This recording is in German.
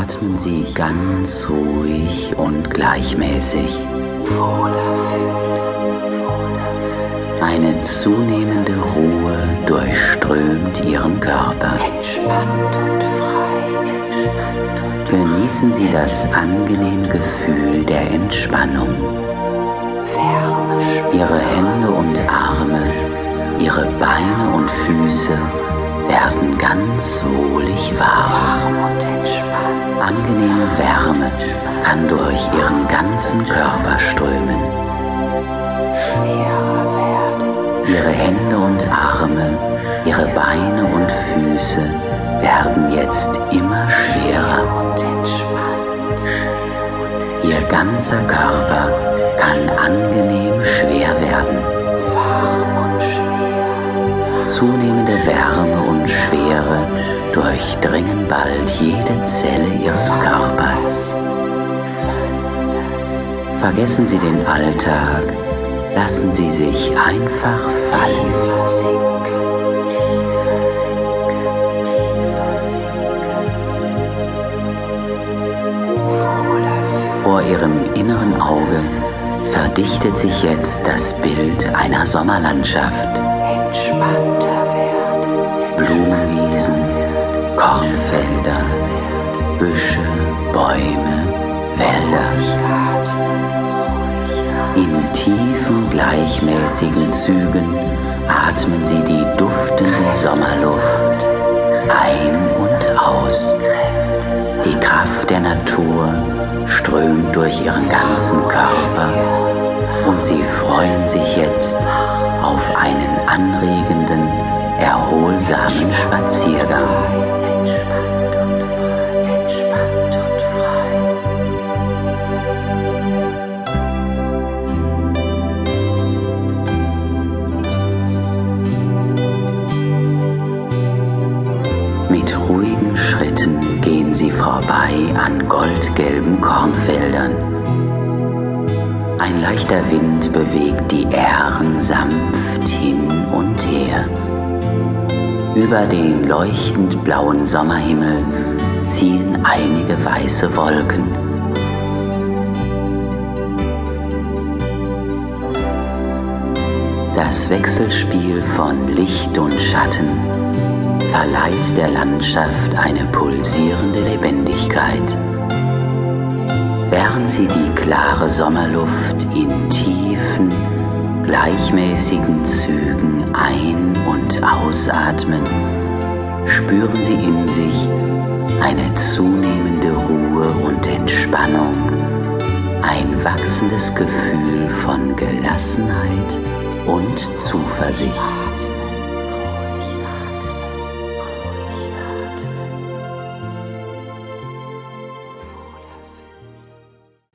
atmen Sie ganz ruhig und gleichmäßig. Eine zunehmende Ruhe durchströmt Ihren Körper. Entspannt und frei. Genießen Sie das angenehme Gefühl der Entspannung. Ihre Hände und Arme, Ihre Beine und Füße werden ganz wohlig warm. Angenehme Wärme kann durch Ihren ganzen Körper strömen. Schwerer werden. Ihre Hände und Arme, Ihre Beine und Füße werden jetzt immer schwerer. Und entspannt. Ihr ganzer Körper kann angenehm schwer werden. Zunehmende Wärme und Schwere durchdringen bald jede Zelle Ihres Körpers. Vergessen Sie den Alltag, lassen Sie sich einfach fallen. Vor Ihrem inneren Auge verdichtet sich jetzt das Bild einer Sommerlandschaft. Entspannter werden. Blumenwiesen, Kornfelder, Büsche, Bäume, Wälder. In tiefen, gleichmäßigen Zügen atmen Sie die duftende Sommerluft ein und aus. Die Kraft der Natur strömt durch Ihren ganzen Körper und Sie freuen sich jetzt auf einen anregenden, erholsamen Spaziergang. Mit ruhigen Schritten gehen sie vorbei an goldgelben Kornfeldern. Ein leichter Wind bewegt die Ähren sanft hin und her. Über den leuchtend blauen Sommerhimmel ziehen einige weiße Wolken. Das Wechselspiel von Licht und Schatten verleiht der Landschaft eine pulsierende Lebendigkeit. Während sie die klare Sommerluft in tiefen, gleichmäßigen Zügen ein- und ausatmen, spüren sie in sich eine zunehmende Ruhe und Entspannung, ein wachsendes Gefühl von Gelassenheit und Zuversicht.